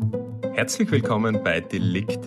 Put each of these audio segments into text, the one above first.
you Herzlich willkommen bei Delikt.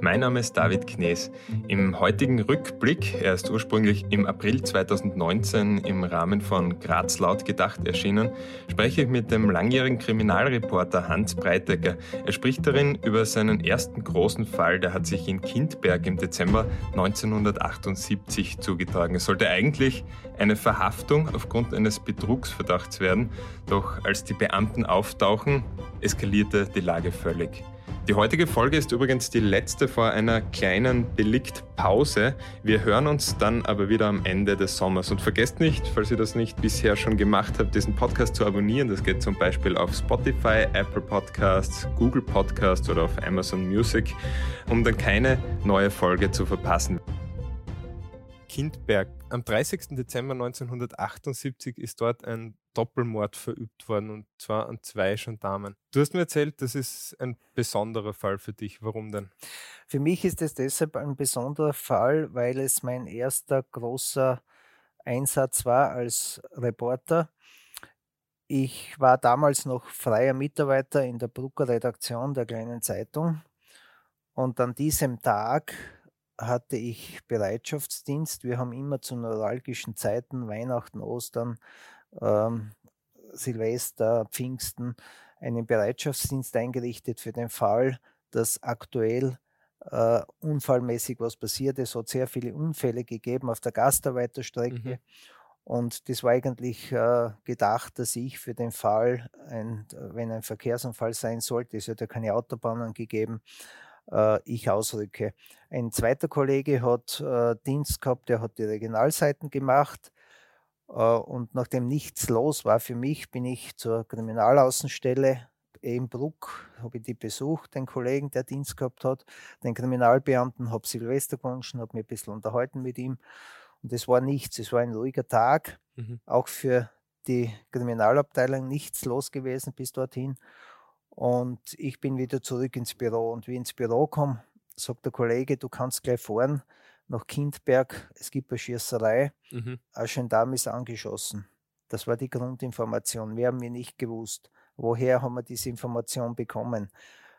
Mein Name ist David Knees. Im heutigen Rückblick, er ist ursprünglich im April 2019 im Rahmen von Graz laut gedacht erschienen, spreche ich mit dem langjährigen Kriminalreporter Hans Breitecker. Er spricht darin über seinen ersten großen Fall, der hat sich in Kindberg im Dezember 1978 zugetragen. Es sollte eigentlich eine Verhaftung aufgrund eines Betrugsverdachts werden, doch als die Beamten auftauchen, eskalierte die Lage völlig. Die heutige Folge ist übrigens die letzte vor einer kleinen Deliktpause. Wir hören uns dann aber wieder am Ende des Sommers. Und vergesst nicht, falls ihr das nicht bisher schon gemacht habt, diesen Podcast zu abonnieren. Das geht zum Beispiel auf Spotify, Apple Podcasts, Google Podcasts oder auf Amazon Music, um dann keine neue Folge zu verpassen. Kindberg. Am 30. Dezember 1978 ist dort ein Doppelmord verübt worden und zwar an zwei Gendarmen. Du hast mir erzählt, das ist ein besonderer Fall für dich. Warum denn? Für mich ist es deshalb ein besonderer Fall, weil es mein erster großer Einsatz war als Reporter. Ich war damals noch freier Mitarbeiter in der Brucker Redaktion der kleinen Zeitung und an diesem Tag hatte ich Bereitschaftsdienst. Wir haben immer zu neuralgischen Zeiten, Weihnachten, Ostern, ähm, Silvester, Pfingsten, einen Bereitschaftsdienst eingerichtet für den Fall, dass aktuell äh, unfallmäßig was passiert. Es hat sehr viele Unfälle gegeben auf der Gastarbeiterstrecke. Mhm. Und das war eigentlich äh, gedacht, dass ich für den Fall, ein, wenn ein Verkehrsunfall sein sollte, es hat ja keine Autobahnen gegeben, äh, ich ausrücke. Ein zweiter Kollege hat äh, Dienst gehabt, der hat die Regionalseiten gemacht. Äh, und nachdem nichts los war für mich, bin ich zur Kriminalaußenstelle in Bruck, habe ich die besucht, den Kollegen, der Dienst gehabt hat, den Kriminalbeamten, habe Silvester gewünscht, habe mich ein bisschen unterhalten mit ihm. Und es war nichts, es war ein ruhiger Tag, mhm. auch für die Kriminalabteilung nichts los gewesen bis dorthin. Und ich bin wieder zurück ins Büro. Und wie ich ins Büro komme, sagt der Kollege, du kannst gleich fahren nach Kindberg. Es gibt eine Schießerei. Mhm. Ein Gendarm ist angeschossen. Das war die Grundinformation. Wir haben wir nicht gewusst. Woher haben wir diese Information bekommen?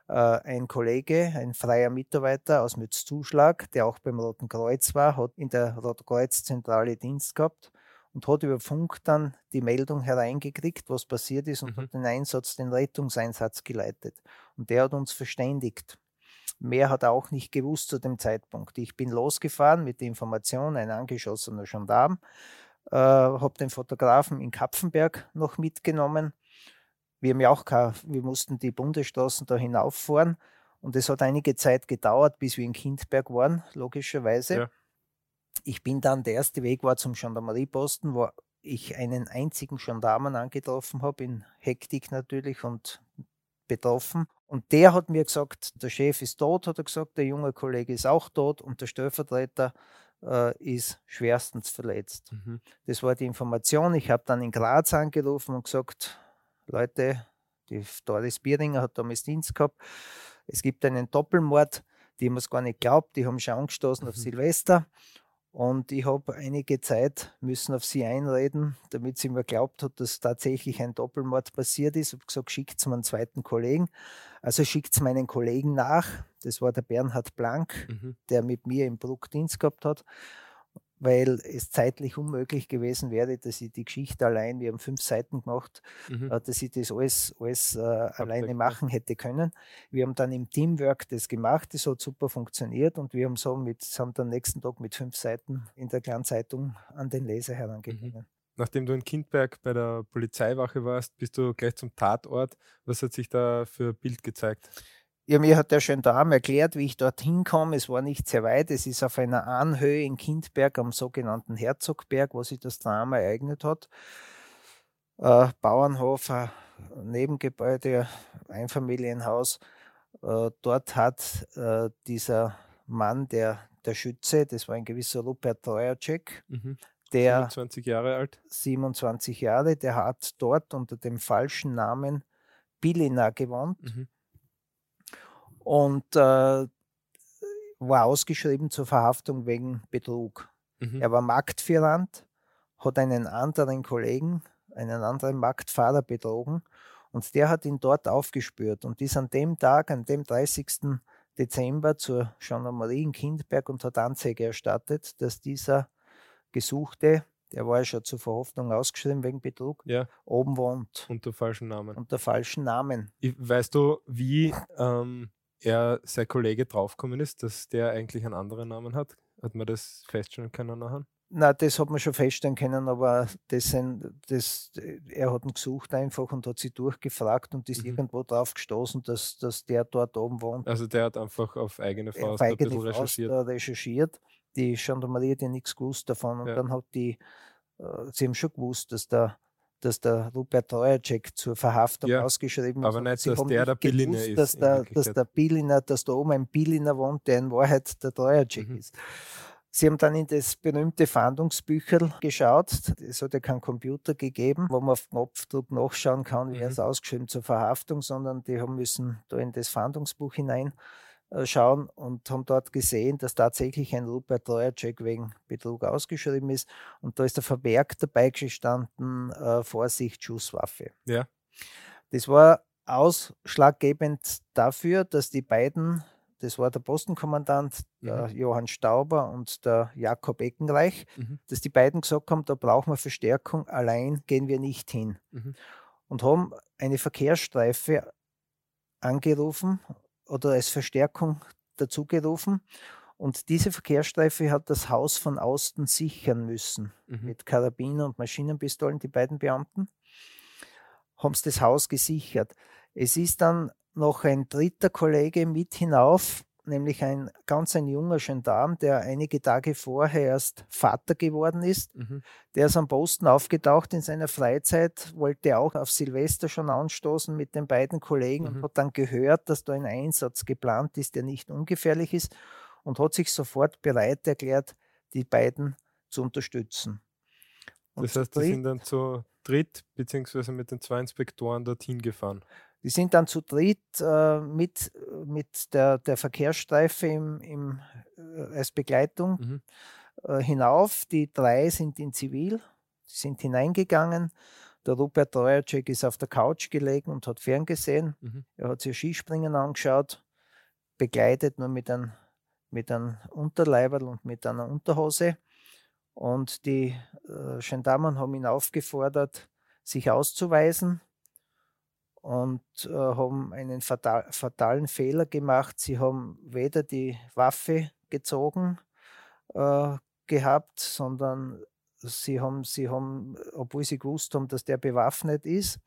Äh, ein Kollege, ein freier Mitarbeiter aus Mützzuschlag, der auch beim Roten Kreuz war, hat in der Roten Kreuz Zentrale Dienst gehabt und hat über Funk dann die Meldung hereingekriegt, was passiert ist und mhm. hat den Einsatz, den Rettungseinsatz geleitet. Und der hat uns verständigt. Mehr hat er auch nicht gewusst zu dem Zeitpunkt. Ich bin losgefahren mit der Information, ein angeschossener Gendarm, äh, habe den Fotografen in Kapfenberg noch mitgenommen. Wir, haben ja auch, wir mussten die Bundesstraßen da hinauffahren und es hat einige Zeit gedauert, bis wir in Kindberg waren, logischerweise. Ja ich bin dann, der erste Weg war zum Gendarmerieposten, wo ich einen einzigen Gendarmen angetroffen habe, in Hektik natürlich und betroffen. Und der hat mir gesagt, der Chef ist tot, hat er gesagt, der junge Kollege ist auch tot und der Stellvertreter äh, ist schwerstens verletzt. Mhm. Das war die Information. Ich habe dann in Graz angerufen und gesagt, Leute, die Doris Bieringer hat damals Dienst gehabt. Es gibt einen Doppelmord, die haben es gar nicht glaubt, die haben schon angestoßen mhm. auf Silvester. Und ich habe einige Zeit müssen auf sie einreden, damit sie mir glaubt hat, dass tatsächlich ein Doppelmord passiert ist. Ich habe gesagt, schickt es mir einen zweiten Kollegen. Also schickt es meinen Kollegen nach. Das war der Bernhard Blank, mhm. der mit mir im Bruck Dienst gehabt hat weil es zeitlich unmöglich gewesen wäre, dass ich die Geschichte allein, wir haben fünf Seiten gemacht, mhm. Äh, dass ich das alles, alles äh, alleine machen hätte können. Wir haben dann im Teamwork das gemacht, das hat super funktioniert und wir haben so mit, haben dann nächsten Tag mit fünf Seiten in der kleinen Zeitung an den Leser herangegeben. Mhm. Nachdem du in Kindberg bei der Polizeiwache warst, bist du gleich zum Tatort. Was hat sich da für ein Bild gezeigt? Ja, mir hat der Gendarm erklärt, wie ich dorthin komme. Es war nicht sehr weit. Es ist auf einer Anhöhe in Kindberg am sogenannten Herzogberg, wo sich das Drama ereignet hat. Äh, Bauernhof, ein Nebengebäude, Einfamilienhaus. Äh, dort hat äh, dieser Mann, der, der Schütze, das war ein gewisser Rupert Treuercheck, mhm. der 27 Jahre alt. 27 Jahre, der hat dort unter dem falschen Namen Billina gewohnt. Mhm und äh, war ausgeschrieben zur Verhaftung wegen Betrug. Mhm. Er war Marktführant, hat einen anderen Kollegen, einen anderen Marktfahrer betrogen Und der hat ihn dort aufgespürt und ist an dem Tag, an dem 30. Dezember zur Gendarmerie in Kindberg und hat Anzeige erstattet, dass dieser Gesuchte, der war ja schon zur Verhoffnung ausgeschrieben wegen Betrug, ja. oben wohnt. Unter falschen Namen. Unter falschen Namen. Ich, weißt du, wie ähm, er, sein Kollege draufgekommen ist, dass der eigentlich einen anderen Namen hat? Hat man das feststellen können nachher? Na, das hat man schon feststellen können, aber das sind, das, er hat ihn gesucht einfach und hat sie durchgefragt und ist mhm. irgendwo drauf gestoßen, dass, dass der dort oben wohnt. Also der hat einfach auf eigene Faust auf eigene ein bisschen Faust recherchiert. recherchiert. Die Gendarmerie hat ja nichts gewusst davon und ja. dann hat die, äh, sie haben schon gewusst, dass der dass der Rupert Treuercheck zur Verhaftung ja, ausgeschrieben ist. Aber nicht, dass der der Billiner ist. Dass der, dass der Billiner, dass da oben ein Billiner wohnt, der in Wahrheit der Treuercheck mhm. ist. Sie haben dann in das berühmte Fahndungsbücher geschaut. Es hat ja keinen Computer gegeben, wo man auf Knopfdruck nachschauen kann, wie mhm. er es ausgeschrieben zur Verhaftung, sondern die haben müssen da in das Fahndungsbuch hinein schauen und haben dort gesehen, dass tatsächlich ein Rupert Treuercheck wegen Betrug ausgeschrieben ist. Und da ist der Vermerk dabei gestanden, äh, Vorsicht, Schusswaffe. Ja. Das war ausschlaggebend dafür, dass die beiden das war der Postenkommandant, der mhm. Johann Stauber und der Jakob Eckenreich, mhm. dass die beiden gesagt haben, da brauchen wir Verstärkung, allein gehen wir nicht hin. Mhm. Und haben eine Verkehrsstreife angerufen oder als Verstärkung dazugerufen. Und diese Verkehrsstreife hat das Haus von außen sichern müssen, mhm. mit Karabiner und Maschinenpistolen, die beiden Beamten, haben sie das Haus gesichert. Es ist dann noch ein dritter Kollege mit hinauf, nämlich ein ganz ein junger Gendarm, der einige Tage vorher erst Vater geworden ist. Mhm. Der ist am Posten aufgetaucht in seiner Freizeit, wollte auch auf Silvester schon anstoßen mit den beiden Kollegen mhm. und hat dann gehört, dass da ein Einsatz geplant ist, der nicht ungefährlich ist und hat sich sofort bereit erklärt, die beiden zu unterstützen. Und das heißt, die sind dann zu dritt beziehungsweise mit den zwei Inspektoren dorthin gefahren. Die sind dann zu dritt äh, mit, mit der, der Verkehrsstreife im, im, äh, als Begleitung mhm. äh, hinauf. Die drei sind in Zivil, sie sind hineingegangen. Der Rupert Treuercheck ist auf der Couch gelegen und hat ferngesehen. Mhm. Er hat sich Skispringen angeschaut, begleitet nur mit einem, mit einem Unterleiberl und mit einer Unterhose. Und die äh, Gendarmen haben ihn aufgefordert, sich auszuweisen und äh, haben einen fatal, fatalen Fehler gemacht. Sie haben weder die Waffe gezogen äh, gehabt, sondern sie haben, sie haben, obwohl sie gewusst haben, dass der bewaffnet ist,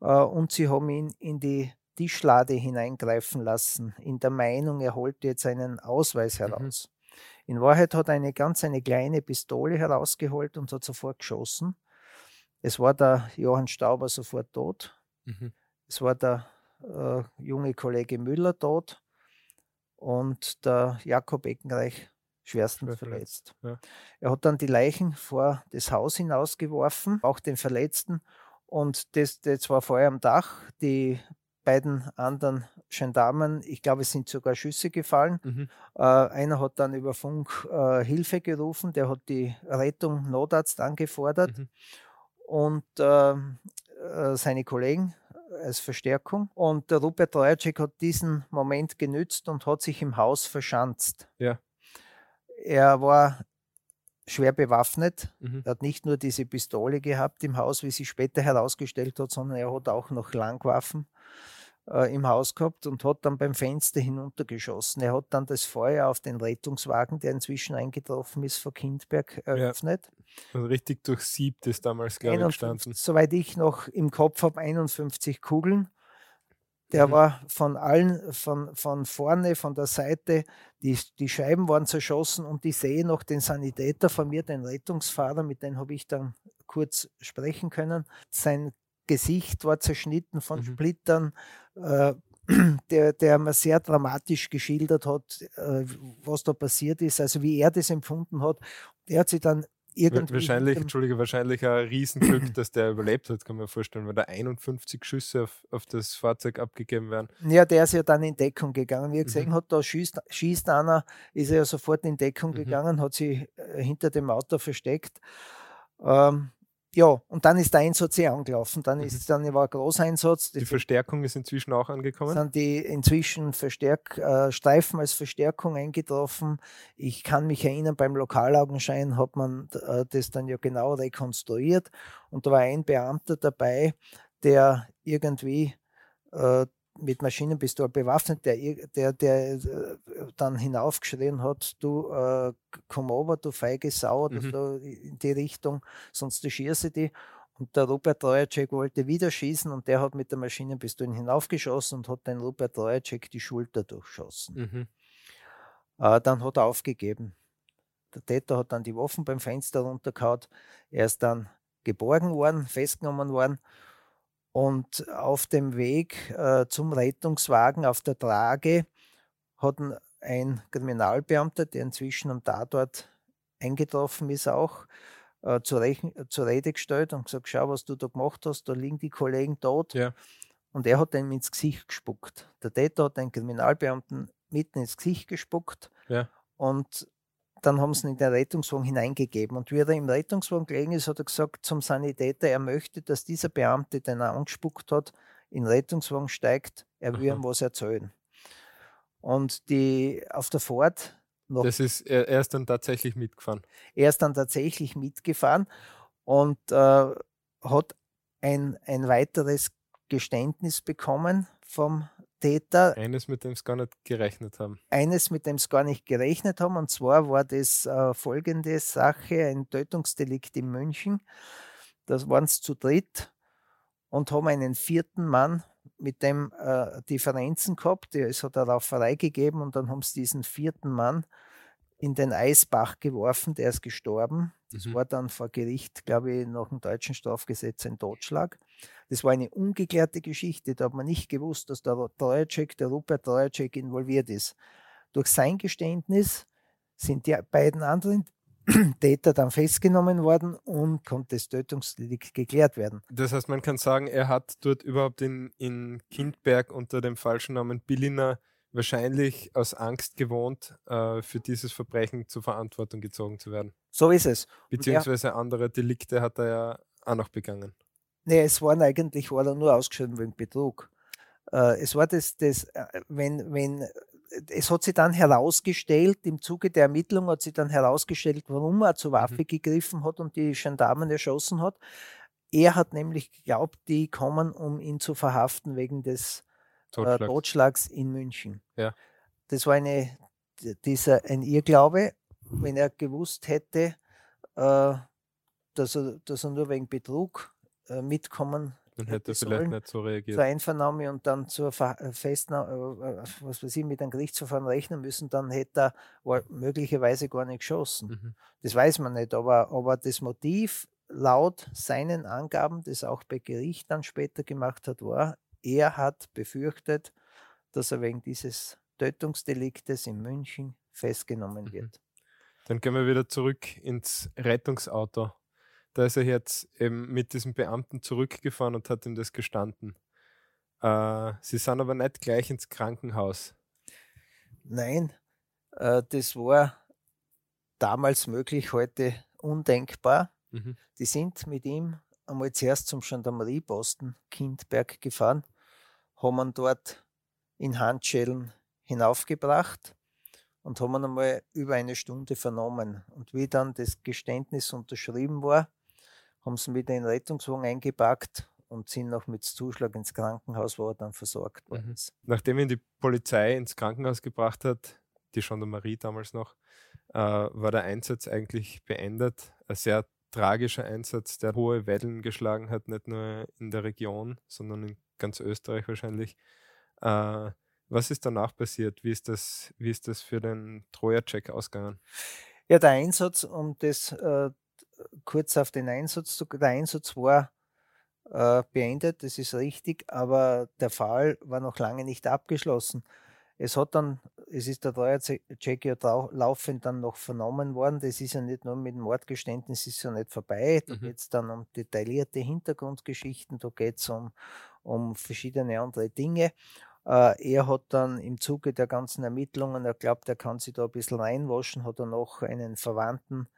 äh, und sie haben ihn in die Tischlade hineingreifen lassen, in der Meinung, er holt jetzt einen Ausweis mhm. heraus. Mhm. In Wahrheit hat er eine ganz eine kleine Pistole herausgeholt und hat sofort geschossen. Es war der Johann Stauber sofort tot. Mhm. Es war der äh, junge Kollege Müller tot und der Jakob Eckenreich schwerstens verletzt. Ja. Er hat dann die Leichen vor das Haus hinausgeworfen, auch den Verletzten. Und das, das war vorher am Dach. Die beiden anderen Gendarmen, ich glaube, es sind sogar Schüsse gefallen. Mhm. Äh, einer hat dann über Funk äh, Hilfe gerufen, der hat die Rettung Notarzt angefordert. Mhm. Und ähm, äh, seine Kollegen als Verstärkung. Und der Rupert Trojacek hat diesen Moment genützt und hat sich im Haus verschanzt. Ja. Er war schwer bewaffnet. Mhm. Er hat nicht nur diese Pistole gehabt im Haus, wie sich später herausgestellt hat, sondern er hat auch noch Langwaffen äh, im Haus gehabt und hat dann beim Fenster hinuntergeschossen. Er hat dann das Feuer auf den Rettungswagen, der inzwischen eingetroffen ist, vor Kindberg eröffnet. Ja. Also richtig durchsiebt ist damals, glaube ich, gestanden. Soweit ich noch im Kopf habe, 51 Kugeln. Der mhm. war von allen, von, von vorne, von der Seite, die, die Scheiben waren zerschossen und ich sehe noch den Sanitäter von mir, den Rettungsfahrer, mit dem habe ich dann kurz sprechen können. Sein Gesicht war zerschnitten von mhm. Splittern, äh, der, der mir sehr dramatisch geschildert hat, äh, was da passiert ist, also wie er das empfunden hat. Er hat sich dann irgendwie. Wahrscheinlich, Entschuldige, wahrscheinlich ein Riesenglück, dass der überlebt hat, kann man vorstellen, weil da 51 Schüsse auf, auf das Fahrzeug abgegeben werden. Ja, der ist ja dann in Deckung gegangen. Wie er gesehen mhm. hat, da schießt, schießt einer, ist er ja sofort in Deckung mhm. gegangen, hat sich äh, hinter dem Auto versteckt. Ähm, ja, und dann ist der Einsatz eh angelaufen. Dann, ist, dann war ein Großeinsatz. Die, die Verstärkung ist inzwischen auch angekommen? Sind die inzwischen Verstärk, äh, Streifen als Verstärkung eingetroffen. Ich kann mich erinnern, beim Lokalaugenschein hat man äh, das dann ja genau rekonstruiert. Und da war ein Beamter dabei, der irgendwie äh, mit Maschinenpistole bewaffnet, der, der, der äh, dann hinaufgeschrien hat, du äh, komm over, du feige Sau, mhm. so in die Richtung, sonst schieße die. Und der Rupert Trojacek wollte wieder schießen und der hat mit der Maschinenpistole hinaufgeschossen und hat den Rupert Trojacek die Schulter durchschossen. Mhm. Äh, dann hat er aufgegeben. Der Täter hat dann die Waffen beim Fenster runtergehauen. Er ist dann geborgen worden, festgenommen worden und auf dem Weg äh, zum Rettungswagen auf der Trage hat ein Kriminalbeamter, der inzwischen am Tatort eingetroffen ist, auch äh, zur, zur, Rede gestellt und gesagt: Schau, was du da gemacht hast, da liegen die Kollegen tot. Ja. Und er hat ihm ins Gesicht gespuckt. Der Täter hat den Kriminalbeamten mitten ins Gesicht gespuckt. Ja. Und dann haben sie ihn in den Rettungswagen hineingegeben. Und wie er im Rettungswagen gelegen ist, hat er gesagt zum Sanitäter, er möchte, dass dieser Beamte, den er angespuckt hat, in den Rettungswagen steigt, er will ihm was erzählen. Und die auf der Fahrt noch. Das ist, er, er ist dann tatsächlich mitgefahren. Er ist dann tatsächlich mitgefahren und äh, hat ein, ein weiteres Geständnis bekommen vom Täter. Eines, mit dem sie gar nicht gerechnet haben. Eines, mit dem sie gar nicht gerechnet haben. Und zwar war das äh, folgende Sache: ein Tötungsdelikt in München. Das waren sie zu dritt und haben einen vierten Mann mit dem äh, Differenzen gehabt. Es hat eine Rauferei gegeben und dann haben sie diesen vierten Mann in den Eisbach geworfen, der ist gestorben. Das mhm. war dann vor Gericht, glaube ich, nach dem deutschen Strafgesetz ein Totschlag. Das war eine ungeklärte Geschichte. Da hat man nicht gewusst, dass der Treuercheck, der Rupert Treuercheck involviert ist. Durch sein Geständnis sind die beiden anderen Täter dann festgenommen worden und konnte das Tötungsdelikt geklärt werden. Das heißt, man kann sagen, er hat dort überhaupt in, in Kindberg unter dem falschen Namen Billiner wahrscheinlich aus Angst gewohnt, äh, für dieses Verbrechen zur Verantwortung gezogen zu werden. So ist es. Beziehungsweise er, andere Delikte hat er ja auch noch begangen. Nee, es waren eigentlich, war er nur ausgeschrieben wegen Betrug. Äh, es war das, das äh, wenn, wenn, es hat sich dann herausgestellt, im Zuge der Ermittlung hat sich dann herausgestellt, warum er zur Waffe mhm. gegriffen hat und die Gendarmen erschossen hat. Er hat nämlich geglaubt, die kommen, um ihn zu verhaften wegen des äh, Totschlags, äh, Totschlags in München. Ja. Das war eine, dieser, ein Irrglaube. Wenn er gewusst hätte, äh, dass, er, dass er nur wegen Betrug äh, mitkommen dann hätte er vielleicht nicht so reagiert. Zur Einvernahme und dann zur äh, Festnahme, äh, was weiß ich, mit einem Gerichtsverfahren rechnen müssen, dann hätte er möglicherweise gar nicht geschossen. Mhm. Das weiß man nicht, aber, aber das Motiv laut seinen Angaben, das auch bei Gericht dann später gemacht hat, war, er hat befürchtet, dass er wegen dieses Tötungsdeliktes in München festgenommen mhm. wird. Dann gehen wir wieder zurück ins Rettungsauto da ist er jetzt eben mit diesem Beamten zurückgefahren und hat ihm das gestanden. Äh, sie sind aber nicht gleich ins Krankenhaus. Nein, äh, das war damals möglich, heute undenkbar. Mhm. Die sind mit ihm einmal zuerst zum Gendarmerieposten Kindberg gefahren, haben ihn dort in Handschellen hinaufgebracht und haben ihn einmal über eine Stunde vernommen. Und wie dann das Geständnis unterschrieben war, haben sie wieder in den Rettungswagen eingepackt und sind noch mit Zuschlag ins Krankenhaus, wo er dann versorgt worden mhm. ist. Nachdem ihn die Polizei ins Krankenhaus gebracht hat, die Gendarmerie damals noch, äh, war der Einsatz eigentlich beendet. Ein sehr tragischer Einsatz, der hohe Wellen geschlagen hat, nicht nur in der Region, sondern in ganz Österreich wahrscheinlich. Äh, was ist danach passiert? Wie ist das, wie ist das für den Troja-Check ausgegangen? Ja, der Einsatz, um das äh, kurz auf den Einsatz zu Der Einsatz war äh, beendet, das ist richtig, aber der Fall war noch lange nicht abgeschlossen. Es hat dann, es ist der Treuercheck ja laufend dann noch vernommen worden. Das ist ja nicht nur mit dem Mordgeständnis, ist ja nicht vorbei. Da mhm. geht es dann um detaillierte Hintergrundgeschichten, da geht es um, um verschiedene andere Dinge. Äh, er hat dann im Zuge der ganzen Ermittlungen, er glaubt, er kann sich da ein bisschen reinwaschen, hat er noch einen Verwandten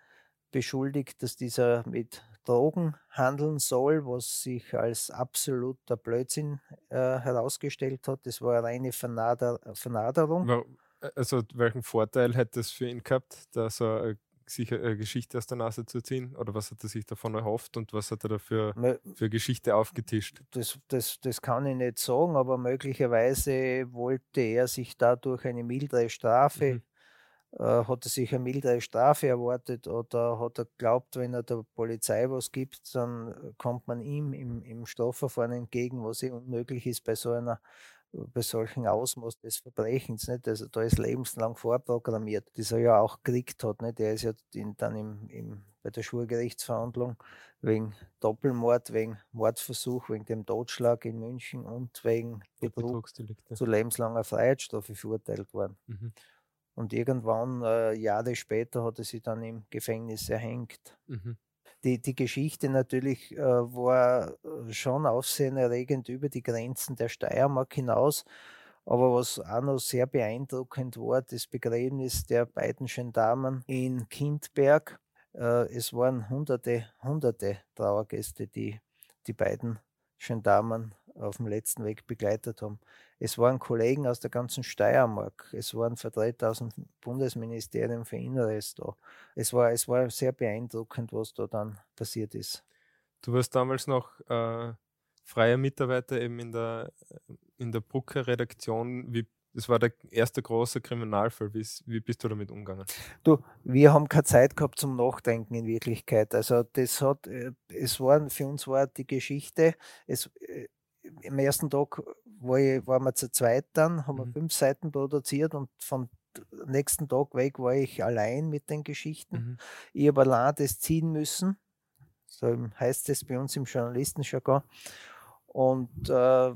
beschuldigt, dass dieser mit Drogen handeln soll, was sich als absoluter Blödsinn äh, herausgestellt hat. Das war eine reine Vernader Vernaderung. Also welchen Vorteil hätte es für ihn gehabt, da so eine, sich eine Geschichte aus der Nase zu ziehen? Oder was hat er sich davon erhofft und was hat er dafür für Geschichte aufgetischt? Das, das, das kann ich nicht sagen, aber möglicherweise wollte er sich dadurch eine mildere Strafe mhm äh, hat er sich eine mildere Strafe erwartet oder hat er geglaubt, wenn er der Polizei was gibt, dann kommt man ihm im, im Strafverfahren entgegen, was eh unmöglich ist bei so einer bei solchen Ausmaß des Verbrechens, nicht? Also da ist lebenslang vorprogrammiert, das er ja auch gekriegt hat, nicht? Der ist ja dann im, im, bei der Schwurgerichtsverhandlung wegen Doppelmord, wegen Mordversuch, wegen dem Totschlag in München und wegen Betrug zu lebenslanger Freiheitsstrafe verurteilt worden. Mhm. Und irgendwann, äh, Jahre später, hat er sich dann im Gefängnis erhängt. Mhm. Die, die Geschichte natürlich äh, war äh, schon aufsehenerregend über die Grenzen der Steiermark hinaus. Aber was auch noch sehr beeindruckend war, das Begräbnis der beiden Gendarmen in Kindberg. Äh, es waren hunderte, hunderte Trauergäste, die die beiden Gendarmen auf dem letzten Weg begleitet haben. Es waren Kollegen aus der ganzen Steiermark, es waren Vertreter aus dem Bundesministerium für Inneres da. Es war, es war sehr beeindruckend, was da dann passiert ist. Du warst damals noch äh, freier Mitarbeiter eben in der, in der Brucker-Redaktion. Wie das war der erste große Kriminalfall. Wie, wie bist du damit umgegangen? Du, wir haben keine Zeit gehabt zum Nachdenken in Wirklichkeit. Also das hat, äh, es war, für uns war die Geschichte, es, äh, am ersten Tag war ich, waren wir zu zweit dann, haben mhm. wir fünf Seiten produziert und vom nächsten Tag weg war ich allein mit den Geschichten. Mhm. Ich habe allein das ziehen müssen. So heißt es bei uns im Journalistenjargon. Und äh,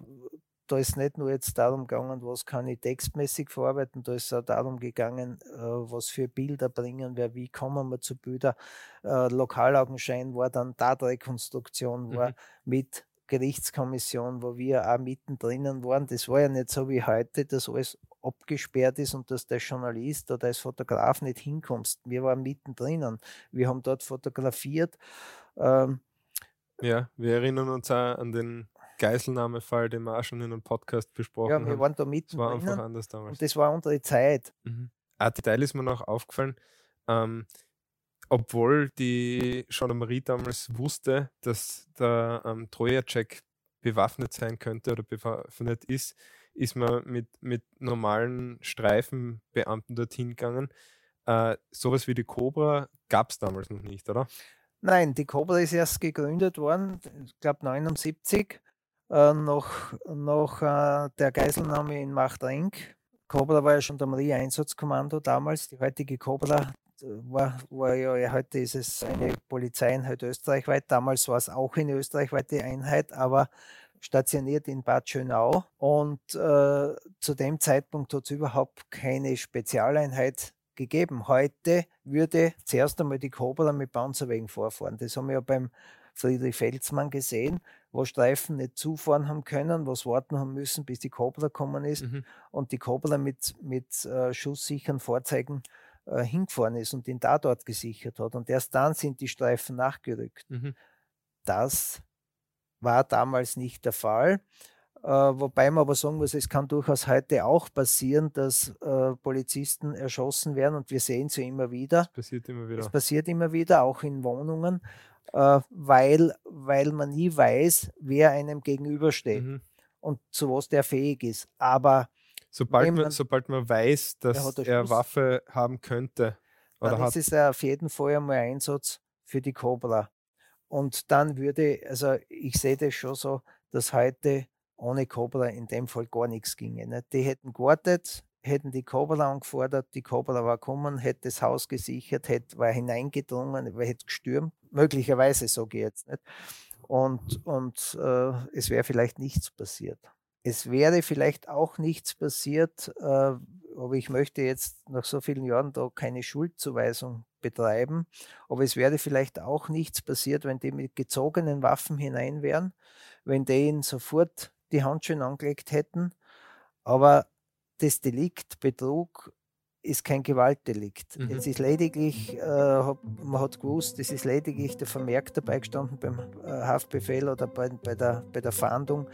da ist nicht nur jetzt darum gegangen, was kann ich textmäßig verarbeiten, da ist auch darum gegangen, äh, was für Bilder bringen wir, wie kommen wir zu Bildern. Äh, Lokalaugenschein war dann Tatrekonstruktion, war mhm. mit Gerichtskommission, wo wir auch mittendrin waren. Das war ja nicht so wie heute, dass alles abgesperrt ist und dass der Journalist oder als Fotograf nicht hinkommst. Wir waren mittendrin. Wir haben dort fotografiert. Ähm, ja, wir erinnern uns auch an den Geiselnahmefall, den wir auch schon in einem Podcast besprochen haben. Ja, wir waren da mitten. Das war einfach anders damals. Und das war unsere Zeit. Mhm. Ein Detail ist mir noch aufgefallen. Ähm, obwohl die Gendarmerie damals wusste, dass der ähm, Troja-Check bewaffnet sein könnte oder bewaffnet ist, ist man mit, mit normalen Streifenbeamten dorthin gegangen. Äh, sowas wie die Cobra gab es damals noch nicht, oder? Nein, die Cobra ist erst gegründet worden, ich glaube 79 äh, nach, nach äh, der Geiselnahme in Machtrenk. Cobra war ja schon der Marie-Einsatzkommando damals. Die heutige Cobra war, war ja, heute ist es eine Polizeieinheit österreichweit. Damals war es auch eine österreichweite Einheit, aber stationiert in Bad Schönau. Und äh, zu dem Zeitpunkt hat es überhaupt keine Spezialeinheit gegeben. Heute würde zuerst einmal die Cobra mit Panzerwegen vorfahren. Das haben wir ja beim Friedrich Felsmann gesehen wo Streifen nicht zufahren haben können, was warten haben müssen, bis die Cobra gekommen ist mhm. und die Cobra mit, mit äh, schusssicheren Fahrzeugen äh, hingefahren ist und den Tatort gesichert hat. Und erst dann sind die Streifen nachgerückt. Mhm. Das war damals nicht der Fall. Äh, wobei man aber sagen muss, es kann durchaus heute auch passieren, dass äh, Polizisten erschossen werden und wir sehen sie immer wieder. Das passiert immer wieder. Das passiert immer wieder, auch in Wohnungen äh, weil, weil man nie weiß, wer einem gegenübersteht mhm. und zu was der fähig ist. Aber sobald man, sobald man weiß, dass er, Waffe haben könnte, oder dann hat, ist es auf jeden Fall einmal Einsatz für die Cobra. Und dann würde, also ich sehe das schon so, dass heute ohne Cobra in dem Fall gar nichts ginge. Ne? Die hätten gewartet, hätten die Cobra angefordert, die Cobra war gekommen, hätte das Haus gesichert, hätte, war hineingedrungen, hätte gestürmt. Möglicherweise so geht es nicht. Und, und äh, es wäre vielleicht nichts passiert. Es wäre vielleicht auch nichts passiert, äh, aber ich möchte jetzt nach so vielen Jahren da keine Schuldzuweisung betreiben. Aber es wäre vielleicht auch nichts passiert, wenn die mit gezogenen Waffen hinein wären, wenn die ihnen sofort die Handschuhe angelegt hätten. Aber das Delikt Betrug ist kein Gewaltdelikt. Mhm. Es ist lediglich, äh, man hat gewusst, es ist lediglich der Vermerk dabei gestanden beim äh, Haftbefehl oder bei, bei, der, bei der Fahndung,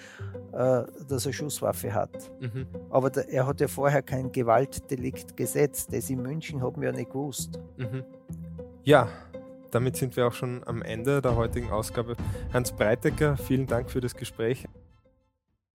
äh, dass er Schusswaffe hat. Mhm. Aber der, er hat ja vorher kein Gewaltdelikt gesetzt. Das in München haben wir ja nicht gewusst. Mhm. Ja, damit sind wir auch schon am Ende der heutigen Ausgabe. Hans Breitecker, vielen Dank für das Gespräch.